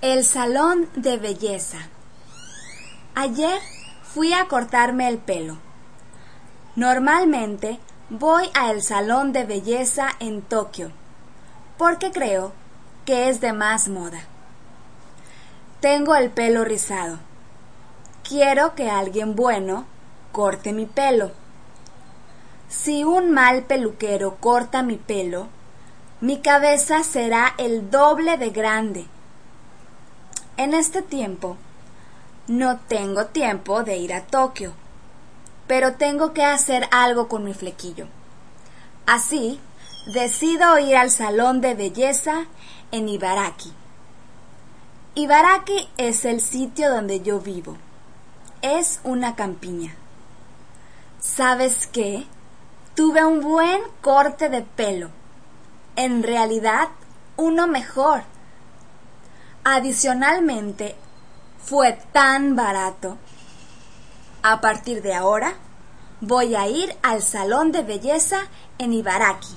El salón de belleza. Ayer fui a cortarme el pelo. Normalmente voy al salón de belleza en Tokio porque creo que es de más moda. Tengo el pelo rizado. Quiero que alguien bueno corte mi pelo. Si un mal peluquero corta mi pelo, mi cabeza será el doble de grande en este tiempo, no tengo tiempo de ir a Tokio, pero tengo que hacer algo con mi flequillo. Así, decido ir al salón de belleza en Ibaraki. Ibaraki es el sitio donde yo vivo. Es una campiña. ¿Sabes qué? Tuve un buen corte de pelo. En realidad, uno mejor Adicionalmente, fue tan barato. A partir de ahora, voy a ir al salón de belleza en Ibaraki.